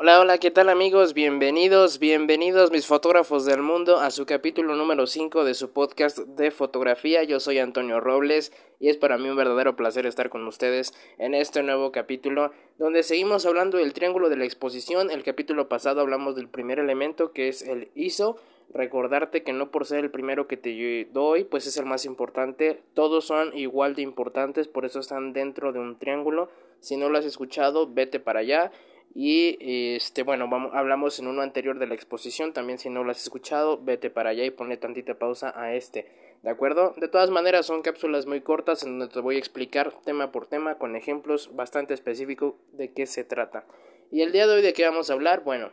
Hola, hola, ¿qué tal amigos? Bienvenidos, bienvenidos mis fotógrafos del mundo a su capítulo número 5 de su podcast de fotografía. Yo soy Antonio Robles y es para mí un verdadero placer estar con ustedes en este nuevo capítulo donde seguimos hablando del triángulo de la exposición. El capítulo pasado hablamos del primer elemento que es el ISO. Recordarte que no por ser el primero que te doy, pues es el más importante. Todos son igual de importantes, por eso están dentro de un triángulo. Si no lo has escuchado, vete para allá. Y este, bueno, vamos, hablamos en uno anterior de la exposición. También, si no lo has escuchado, vete para allá y ponle tantita pausa a este. ¿De acuerdo? De todas maneras, son cápsulas muy cortas en donde te voy a explicar tema por tema con ejemplos bastante específicos de qué se trata. Y el día de hoy, ¿de qué vamos a hablar? Bueno,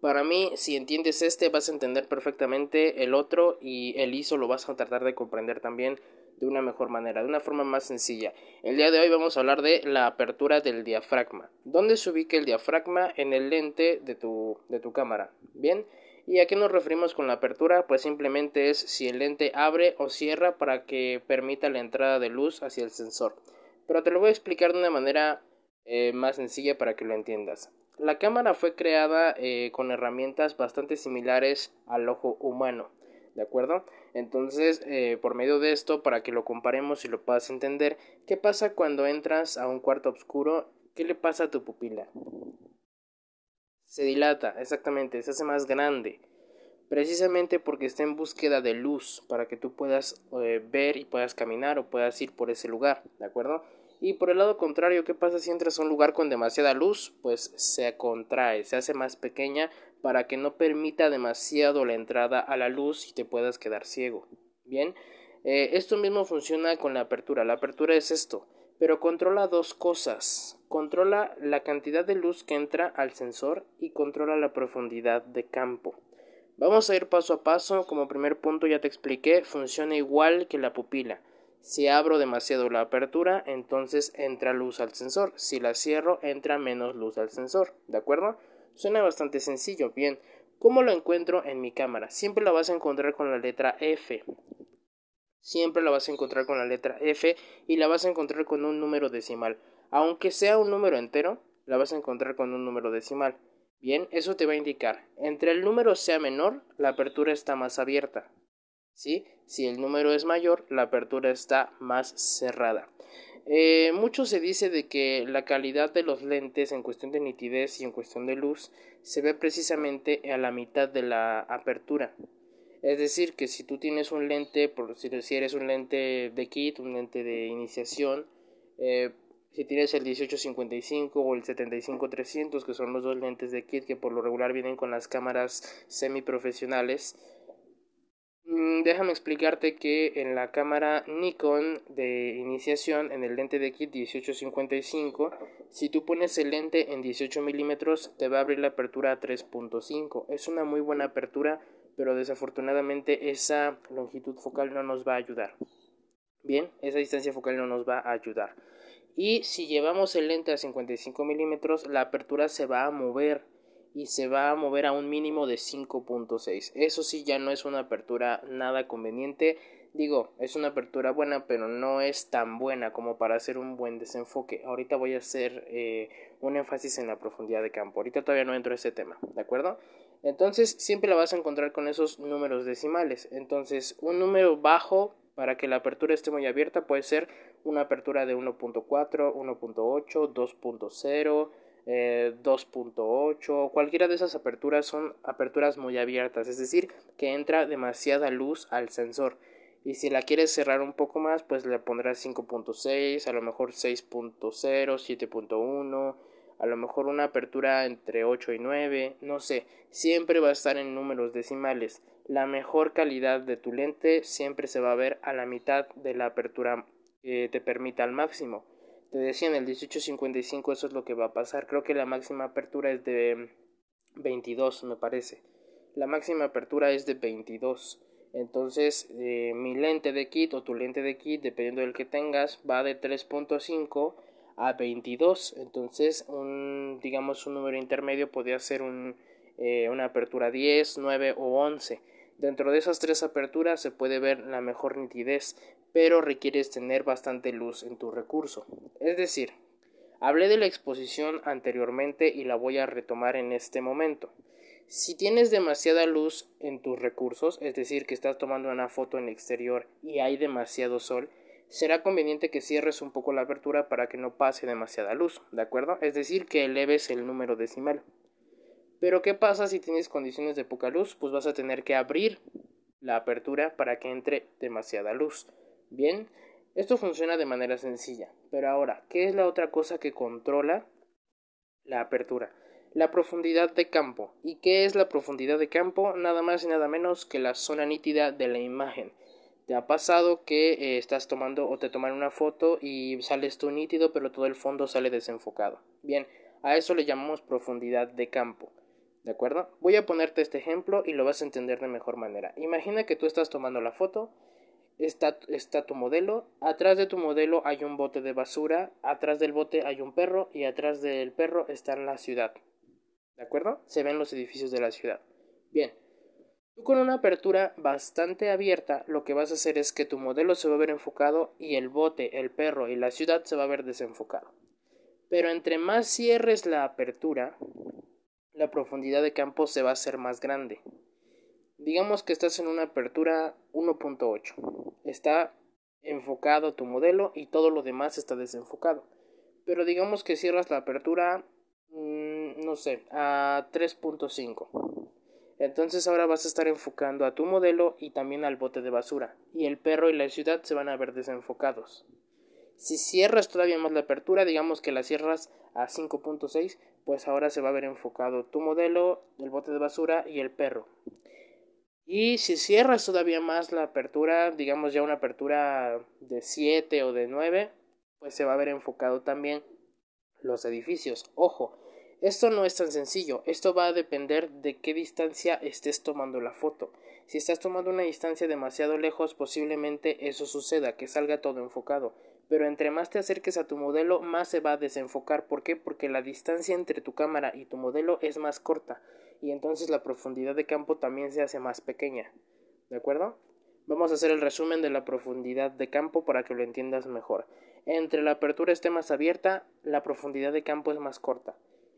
para mí, si entiendes este, vas a entender perfectamente el otro y el ISO lo vas a tratar de comprender también de una mejor manera, de una forma más sencilla. El día de hoy vamos a hablar de la apertura del diafragma. ¿Dónde se ubica el diafragma en el lente de tu, de tu cámara? Bien. ¿Y a qué nos referimos con la apertura? Pues simplemente es si el lente abre o cierra para que permita la entrada de luz hacia el sensor. Pero te lo voy a explicar de una manera eh, más sencilla para que lo entiendas. La cámara fue creada eh, con herramientas bastante similares al ojo humano. ¿de acuerdo? Entonces, eh, por medio de esto, para que lo comparemos y lo puedas entender, ¿qué pasa cuando entras a un cuarto oscuro? ¿Qué le pasa a tu pupila? Se dilata, exactamente, se hace más grande, precisamente porque está en búsqueda de luz, para que tú puedas eh, ver y puedas caminar o puedas ir por ese lugar, ¿de acuerdo? Y por el lado contrario, ¿qué pasa si entras a un lugar con demasiada luz? Pues se contrae, se hace más pequeña para que no permita demasiado la entrada a la luz y te puedas quedar ciego. Bien, eh, esto mismo funciona con la apertura. La apertura es esto, pero controla dos cosas. Controla la cantidad de luz que entra al sensor y controla la profundidad de campo. Vamos a ir paso a paso. Como primer punto ya te expliqué, funciona igual que la pupila. Si abro demasiado la apertura, entonces entra luz al sensor. Si la cierro, entra menos luz al sensor. ¿De acuerdo? Suena bastante sencillo. Bien, ¿cómo lo encuentro en mi cámara? Siempre la vas a encontrar con la letra F. Siempre la vas a encontrar con la letra F y la vas a encontrar con un número decimal. Aunque sea un número entero, la vas a encontrar con un número decimal. Bien, eso te va a indicar. Entre el número sea menor, la apertura está más abierta. ¿Sí? Si el número es mayor, la apertura está más cerrada. Eh, mucho se dice de que la calidad de los lentes en cuestión de nitidez y en cuestión de luz se ve precisamente a la mitad de la apertura. Es decir, que si tú tienes un lente, por si eres un lente de kit, un lente de iniciación, eh, si tienes el 1855 o el 75300, que son los dos lentes de kit que por lo regular vienen con las cámaras semiprofesionales, déjame explicarte que en la cámara Nikon de iniciación, en el lente de kit 1855, si tú pones el lente en 18 milímetros, te va a abrir la apertura a 3.5. Es una muy buena apertura, pero desafortunadamente esa longitud focal no nos va a ayudar. Bien, esa distancia focal no nos va a ayudar. Y si llevamos el lente a 55 milímetros, la apertura se va a mover y se va a mover a un mínimo de 5.6. Eso sí ya no es una apertura nada conveniente. Digo, es una apertura buena, pero no es tan buena como para hacer un buen desenfoque. Ahorita voy a hacer eh, un énfasis en la profundidad de campo. Ahorita todavía no entro a ese tema, ¿de acuerdo? Entonces, siempre la vas a encontrar con esos números decimales. Entonces, un número bajo para que la apertura esté muy abierta puede ser una apertura de 1.4, 1.8, 2.0 eh, 2.8, cualquiera de esas aperturas son aperturas muy abiertas, es decir, que entra demasiada luz al sensor. Y si la quieres cerrar un poco más, pues le pondrás 5.6, a lo mejor 6.0, 7.1, a lo mejor una apertura entre 8 y 9, no sé, siempre va a estar en números decimales. La mejor calidad de tu lente siempre se va a ver a la mitad de la apertura que te permita al máximo. Te decía en el 1855 eso es lo que va a pasar. Creo que la máxima apertura es de 22, me parece. La máxima apertura es de 22. Entonces, eh, mi lente de kit o tu lente de kit, dependiendo del que tengas, va de 3.5 a 22. Entonces, un, digamos, un número intermedio podría ser un, eh, una apertura 10, 9 o 11. Dentro de esas tres aperturas se puede ver la mejor nitidez, pero requieres tener bastante luz en tu recurso. Es decir, Hablé de la exposición anteriormente y la voy a retomar en este momento. Si tienes demasiada luz en tus recursos, es decir, que estás tomando una foto en exterior y hay demasiado sol, será conveniente que cierres un poco la apertura para que no pase demasiada luz, ¿de acuerdo? Es decir, que eleves el número decimal. Pero ¿qué pasa si tienes condiciones de poca luz? Pues vas a tener que abrir la apertura para que entre demasiada luz. Bien, esto funciona de manera sencilla. Pero ahora, ¿qué es la otra cosa que controla la apertura? La profundidad de campo. ¿Y qué es la profundidad de campo? Nada más y nada menos que la zona nítida de la imagen. ¿Te ha pasado que eh, estás tomando o te toman una foto y sales tú nítido pero todo el fondo sale desenfocado? Bien, a eso le llamamos profundidad de campo. ¿De acuerdo? Voy a ponerte este ejemplo y lo vas a entender de mejor manera. Imagina que tú estás tomando la foto, está, está tu modelo, atrás de tu modelo hay un bote de basura, atrás del bote hay un perro y atrás del perro está la ciudad. ¿De acuerdo? Se ven los edificios de la ciudad. Bien, tú con una apertura bastante abierta lo que vas a hacer es que tu modelo se va a ver enfocado y el bote, el perro y la ciudad se va a ver desenfocado. Pero entre más cierres la apertura, la profundidad de campo se va a hacer más grande. Digamos que estás en una apertura 1.8. Está enfocado tu modelo y todo lo demás está desenfocado. Pero digamos que cierras la apertura, mm, no sé, a 3.5. Entonces ahora vas a estar enfocando a tu modelo y también al bote de basura. Y el perro y la ciudad se van a ver desenfocados. Si cierras todavía más la apertura, digamos que la cierras a 5.6, pues ahora se va a ver enfocado tu modelo, el bote de basura y el perro. Y si cierras todavía más la apertura, digamos ya una apertura de 7 o de 9, pues se va a ver enfocado también los edificios. Ojo, esto no es tan sencillo, esto va a depender de qué distancia estés tomando la foto. Si estás tomando una distancia demasiado lejos, posiblemente eso suceda, que salga todo enfocado pero entre más te acerques a tu modelo, más se va a desenfocar. ¿Por qué? Porque la distancia entre tu cámara y tu modelo es más corta y entonces la profundidad de campo también se hace más pequeña. ¿De acuerdo? Vamos a hacer el resumen de la profundidad de campo para que lo entiendas mejor. Entre la apertura esté más abierta, la profundidad de campo es más corta.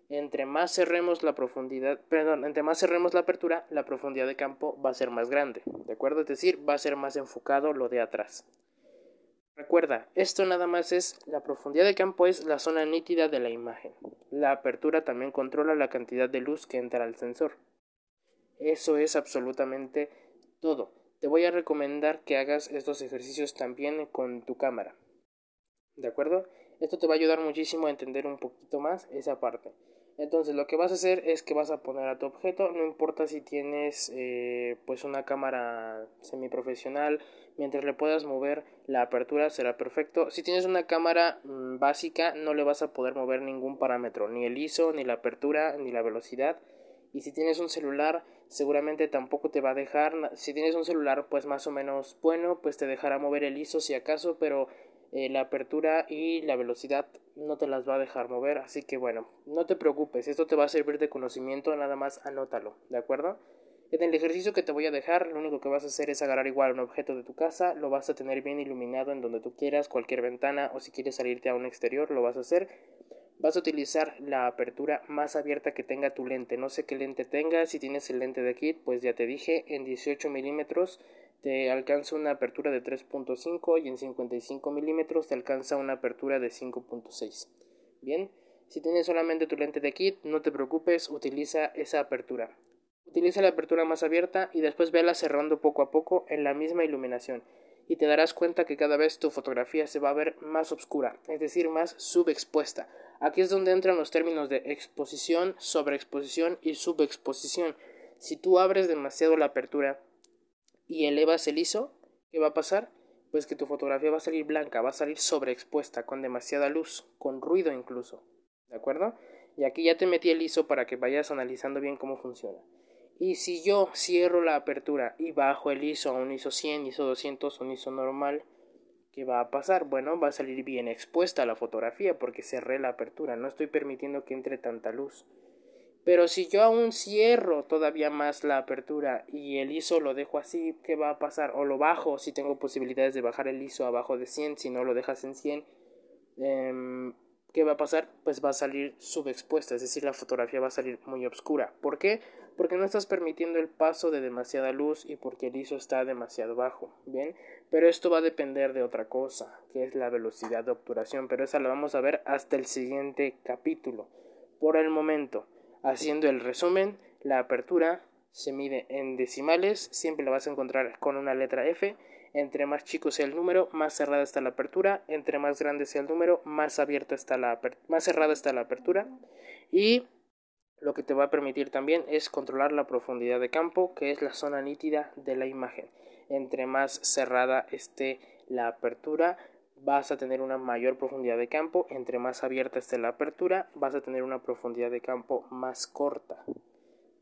Entre más cerremos la profundidad, perdón, entre más cerremos la apertura, la profundidad de campo va a ser más grande, ¿de acuerdo? Es decir, va a ser más enfocado lo de atrás. Recuerda, esto nada más es la profundidad de campo es la zona nítida de la imagen. La apertura también controla la cantidad de luz que entra al sensor. Eso es absolutamente todo. Te voy a recomendar que hagas estos ejercicios también con tu cámara. ¿De acuerdo? Esto te va a ayudar muchísimo a entender un poquito más esa parte. Entonces lo que vas a hacer es que vas a poner a tu objeto, no importa si tienes eh, pues una cámara semiprofesional, mientras le puedas mover la apertura será perfecto. Si tienes una cámara mm, básica no le vas a poder mover ningún parámetro, ni el ISO, ni la apertura, ni la velocidad. Y si tienes un celular seguramente tampoco te va a dejar. Si tienes un celular pues más o menos bueno pues te dejará mover el ISO si acaso, pero eh, la apertura y la velocidad no te las va a dejar mover, así que bueno, no te preocupes, esto te va a servir de conocimiento, nada más anótalo, ¿de acuerdo? En el ejercicio que te voy a dejar, lo único que vas a hacer es agarrar igual un objeto de tu casa, lo vas a tener bien iluminado en donde tú quieras, cualquier ventana o si quieres salirte a un exterior, lo vas a hacer. Vas a utilizar la apertura más abierta que tenga tu lente. No sé qué lente tengas, si tienes el lente de kit, pues ya te dije, en 18 milímetros te alcanza una apertura de 3.5 y en 55 milímetros te alcanza una apertura de 5.6. Bien, si tienes solamente tu lente de kit, no te preocupes, utiliza esa apertura. Utiliza la apertura más abierta y después vela cerrando poco a poco en la misma iluminación y te darás cuenta que cada vez tu fotografía se va a ver más oscura, es decir, más subexpuesta. Aquí es donde entran los términos de exposición, sobreexposición y subexposición. Si tú abres demasiado la apertura y elevas el ISO, ¿qué va a pasar? Pues que tu fotografía va a salir blanca, va a salir sobreexpuesta, con demasiada luz, con ruido incluso. ¿De acuerdo? Y aquí ya te metí el ISO para que vayas analizando bien cómo funciona. Y si yo cierro la apertura y bajo el ISO a un ISO 100, ISO 200, un ISO normal, ¿qué va a pasar? Bueno, va a salir bien expuesta la fotografía porque cerré la apertura, no estoy permitiendo que entre tanta luz. Pero si yo aún cierro todavía más la apertura y el ISO lo dejo así, ¿qué va a pasar? O lo bajo si tengo posibilidades de bajar el ISO abajo de 100, si no lo dejas en 100. Em, ¿qué va a pasar? Pues va a salir subexpuesta, es decir, la fotografía va a salir muy oscura. ¿Por qué? Porque no estás permitiendo el paso de demasiada luz y porque el ISO está demasiado bajo, ¿bien? Pero esto va a depender de otra cosa, que es la velocidad de obturación, pero esa la vamos a ver hasta el siguiente capítulo. Por el momento, haciendo el resumen, la apertura se mide en decimales, siempre la vas a encontrar con una letra F entre más chico sea el número, más cerrada está la apertura. Entre más grande sea el número, más abierta está la más cerrada está la apertura. Y lo que te va a permitir también es controlar la profundidad de campo, que es la zona nítida de la imagen. Entre más cerrada esté la apertura, vas a tener una mayor profundidad de campo. Entre más abierta esté la apertura, vas a tener una profundidad de campo más corta.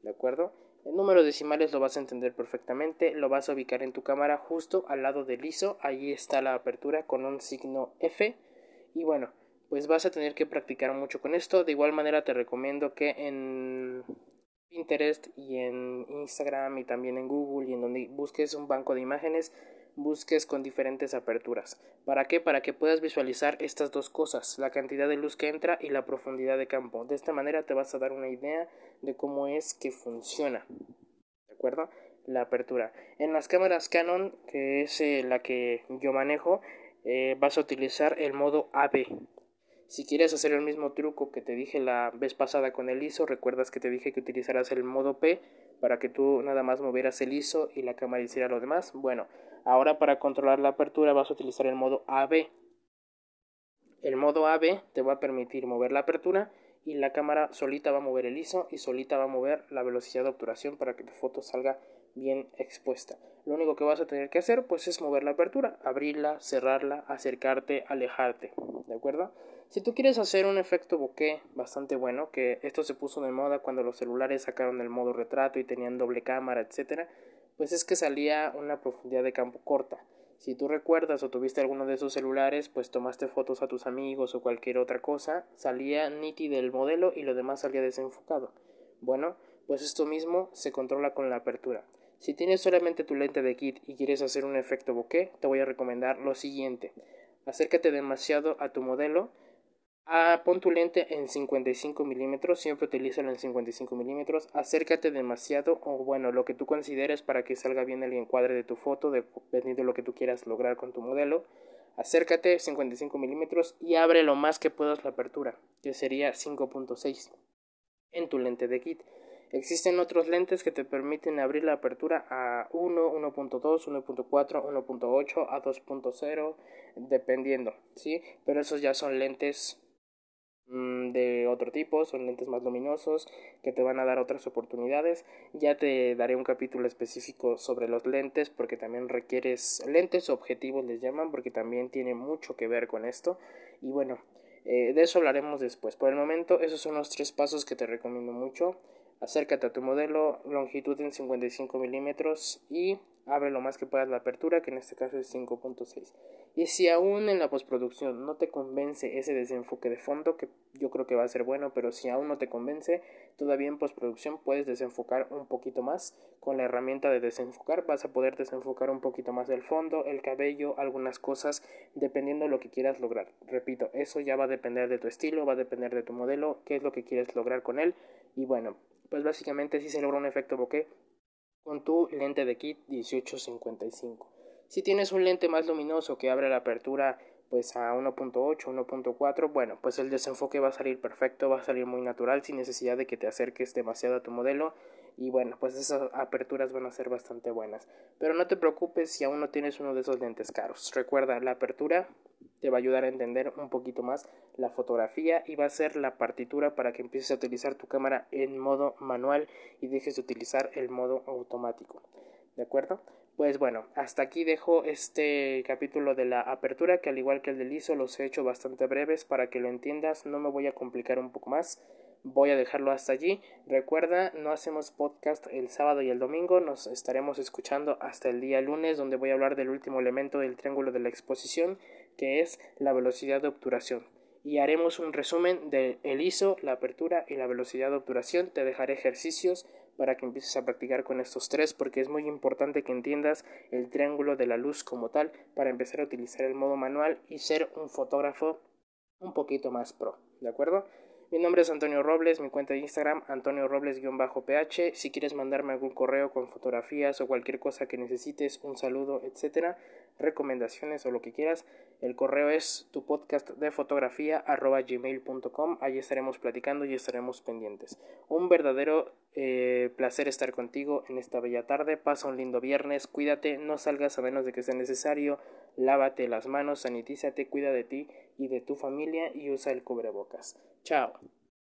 ¿De acuerdo? El número decimales lo vas a entender perfectamente, lo vas a ubicar en tu cámara justo al lado del ISO, ahí está la apertura con un signo F y bueno, pues vas a tener que practicar mucho con esto, de igual manera te recomiendo que en Pinterest y en Instagram y también en Google y en donde busques un banco de imágenes busques con diferentes aperturas. ¿Para qué? Para que puedas visualizar estas dos cosas, la cantidad de luz que entra y la profundidad de campo. De esta manera te vas a dar una idea de cómo es que funciona. ¿De acuerdo? La apertura. En las cámaras Canon, que es eh, la que yo manejo, eh, vas a utilizar el modo AB. Si quieres hacer el mismo truco que te dije la vez pasada con el ISO, recuerdas que te dije que utilizarás el modo P para que tú nada más movieras el ISO y la cámara hiciera lo demás. Bueno, Ahora para controlar la apertura vas a utilizar el modo AB. El modo AB te va a permitir mover la apertura y la cámara solita va a mover el ISO y solita va a mover la velocidad de obturación para que tu foto salga bien expuesta. Lo único que vas a tener que hacer pues es mover la apertura, abrirla, cerrarla, acercarte, alejarte, ¿de acuerdo? Si tú quieres hacer un efecto bokeh bastante bueno, que esto se puso de moda cuando los celulares sacaron el modo retrato y tenían doble cámara, etcétera, pues es que salía una profundidad de campo corta. Si tú recuerdas o tuviste alguno de esos celulares, pues tomaste fotos a tus amigos o cualquier otra cosa, salía nítido el modelo y lo demás salía desenfocado. Bueno, pues esto mismo se controla con la apertura. Si tienes solamente tu lente de kit y quieres hacer un efecto bokeh, te voy a recomendar lo siguiente. Acércate demasiado a tu modelo Ah, pon tu lente en 55 milímetros, siempre utilízalo en 55 milímetros. Acércate demasiado o bueno, lo que tú consideres para que salga bien el encuadre de tu foto, dependiendo de lo que tú quieras lograr con tu modelo. Acércate 55 milímetros y abre lo más que puedas la apertura, que sería 5.6 en tu lente de kit. Existen otros lentes que te permiten abrir la apertura a 1, 1.2, 1.4, 1.8, a 2.0, dependiendo, ¿sí? Pero esos ya son lentes de otro tipo, son lentes más luminosos que te van a dar otras oportunidades. Ya te daré un capítulo específico sobre los lentes porque también requieres lentes objetivos les llaman porque también tiene mucho que ver con esto. Y bueno, eh, de eso hablaremos después. Por el momento esos son los tres pasos que te recomiendo mucho. Acércate a tu modelo, longitud en 55 milímetros y abre lo más que puedas la apertura, que en este caso es 5.6. Y si aún en la postproducción no te convence ese desenfoque de fondo, que yo creo que va a ser bueno, pero si aún no te convence, todavía en postproducción puedes desenfocar un poquito más. Con la herramienta de desenfocar vas a poder desenfocar un poquito más el fondo, el cabello, algunas cosas, dependiendo de lo que quieras lograr. Repito, eso ya va a depender de tu estilo, va a depender de tu modelo, qué es lo que quieres lograr con él. Y bueno, pues básicamente si se logra un efecto bokeh con tu lente de kit 1855. Si tienes un lente más luminoso que abre la apertura pues a 1.8, 1.4, bueno, pues el desenfoque va a salir perfecto, va a salir muy natural sin necesidad de que te acerques demasiado a tu modelo y bueno, pues esas aperturas van a ser bastante buenas. Pero no te preocupes si aún no tienes uno de esos lentes caros. Recuerda, la apertura te va a ayudar a entender un poquito más la fotografía y va a ser la partitura para que empieces a utilizar tu cámara en modo manual y dejes de utilizar el modo automático. ¿De acuerdo? Pues bueno, hasta aquí dejo este capítulo de la apertura que al igual que el del ISO los he hecho bastante breves para que lo entiendas, no me voy a complicar un poco más voy a dejarlo hasta allí. Recuerda, no hacemos podcast el sábado y el domingo, nos estaremos escuchando hasta el día lunes donde voy a hablar del último elemento del triángulo de la exposición que es la velocidad de obturación. Y haremos un resumen del ISO, la apertura y la velocidad de obturación. Te dejaré ejercicios para que empieces a practicar con estos tres porque es muy importante que entiendas el triángulo de la luz como tal para empezar a utilizar el modo manual y ser un fotógrafo un poquito más pro, ¿de acuerdo? Mi nombre es Antonio Robles, mi cuenta de Instagram, Antonio Robles-PH. Si quieres mandarme algún correo con fotografías o cualquier cosa que necesites, un saludo, etcétera, recomendaciones o lo que quieras, el correo es tu podcast de fotografía gmail.com. Ahí estaremos platicando y estaremos pendientes. Un verdadero eh, placer estar contigo en esta bella tarde. Pasa un lindo viernes, cuídate, no salgas a menos de que sea necesario. Lávate las manos, sanitízate, cuida de ti y de tu familia y usa el cubrebocas. Chao.